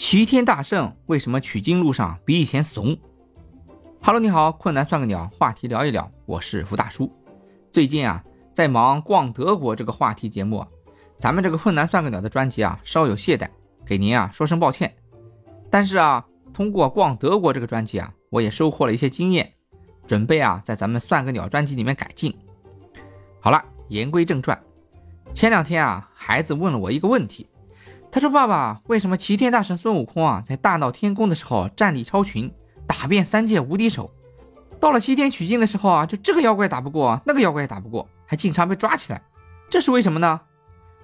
齐天大圣为什么取经路上比以前怂？Hello，你好，困难算个鸟，话题聊一聊，我是福大叔。最近啊，在忙逛德国这个话题节目，咱们这个困难算个鸟的专辑啊稍有懈怠，给您啊说声抱歉。但是啊，通过逛德国这个专辑啊，我也收获了一些经验，准备啊在咱们算个鸟专辑里面改进。好了，言归正传，前两天啊，孩子问了我一个问题。他说：“爸爸，为什么齐天大圣孙悟空啊，在大闹天宫的时候战力超群，打遍三界无敌手，到了西天取经的时候啊，就这个妖怪打不过，那个妖怪也打不过，还经常被抓起来，这是为什么呢？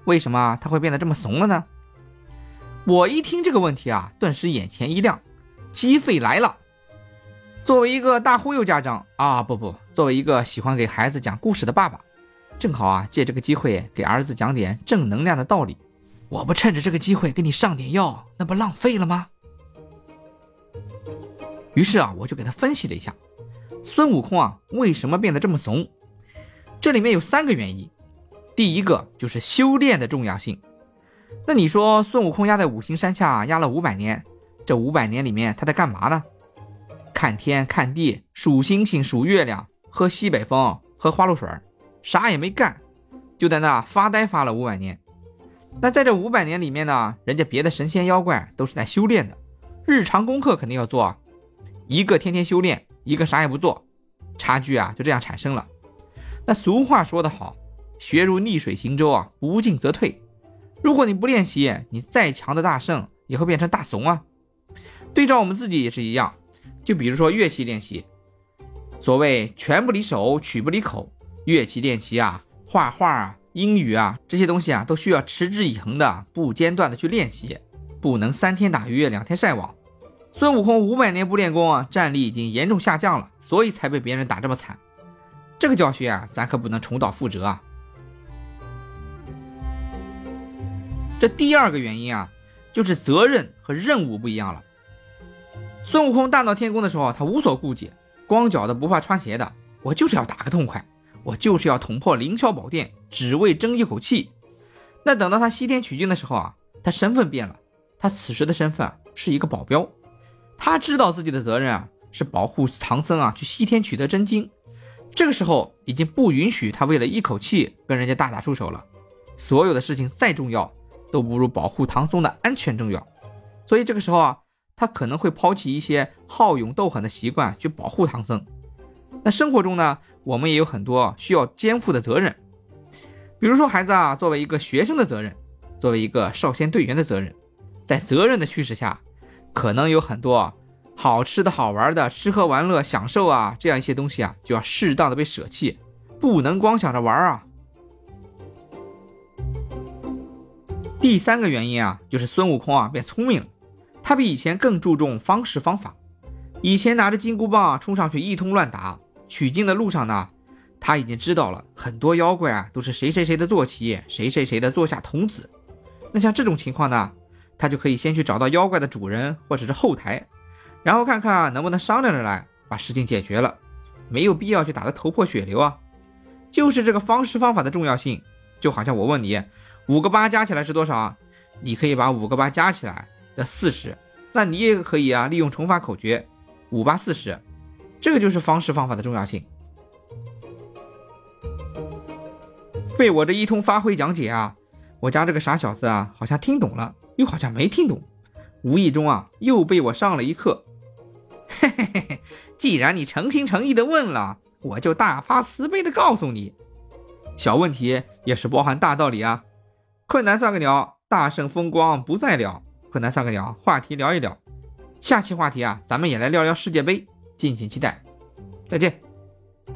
为什么他会变得这么怂了呢？”我一听这个问题啊，顿时眼前一亮，机会来了。作为一个大忽悠家长啊，不不，作为一个喜欢给孩子讲故事的爸爸，正好啊，借这个机会给儿子讲点正能量的道理。我不趁着这个机会给你上点药，那不浪费了吗？于是啊，我就给他分析了一下，孙悟空啊为什么变得这么怂？这里面有三个原因。第一个就是修炼的重要性。那你说孙悟空压在五行山下压了五百年，这五百年里面他在干嘛呢？看天看地，数星星数月亮，喝西北风，喝花露水，啥也没干，就在那发呆发了五百年。那在这五百年里面呢，人家别的神仙妖怪都是在修炼的，日常功课肯定要做啊。一个天天修炼，一个啥也不做，差距啊就这样产生了。那俗话说得好，学如逆水行舟啊，不进则退。如果你不练习，你再强的大圣也会变成大怂啊。对照我们自己也是一样，就比如说乐器练习，所谓拳不离手，曲不离口，乐器练习啊，画画啊。英语啊，这些东西啊，都需要持之以恒的、不间断的去练习，不能三天打鱼两天晒网。孙悟空五百年不练功啊，战力已经严重下降了，所以才被别人打这么惨。这个教训啊，咱可不能重蹈覆辙啊。这第二个原因啊，就是责任和任务不一样了。孙悟空大闹天宫的时候，他无所顾忌，光脚的不怕穿鞋的，我就是要打个痛快。我就是要捅破凌霄宝殿，只为争一口气。那等到他西天取经的时候啊，他身份变了，他此时的身份啊是一个保镖。他知道自己的责任啊，是保护唐僧啊去西天取得真经。这个时候已经不允许他为了一口气跟人家大打出手了。所有的事情再重要，都不如保护唐僧的安全重要。所以这个时候啊，他可能会抛弃一些好勇斗狠的习惯去保护唐僧。那生活中呢？我们也有很多需要肩负的责任，比如说孩子啊，作为一个学生的责任，作为一个少先队员的责任，在责任的驱使下，可能有很多好吃的好玩的吃喝玩乐享受啊，这样一些东西啊，就要适当的被舍弃，不能光想着玩啊。第三个原因啊，就是孙悟空啊变聪明了，他比以前更注重方式方法，以前拿着金箍棒冲上去一通乱打。取经的路上呢，他已经知道了很多妖怪啊，都是谁谁谁的坐骑，谁谁谁的座下童子。那像这种情况呢，他就可以先去找到妖怪的主人或者是后台，然后看看能不能商量着来把事情解决了。没有必要去打得头破血流啊。就是这个方式方法的重要性，就好像我问你，五个八加起来是多少啊？你可以把五个八加起来的四十，那你也可以啊，利用乘法口诀，五八四十。这个就是方式方法的重要性。被我这一通发挥讲解啊，我家这个傻小子啊，好像听懂了，又好像没听懂，无意中啊，又被我上了一课。嘿嘿嘿嘿，既然你诚心诚意的问了，我就大发慈悲的告诉你，小问题也是包含大道理啊。困难算个鸟，大圣风光不再了。困难算个鸟，话题聊一聊。下期话题啊，咱们也来聊聊世界杯。敬请期待，再见。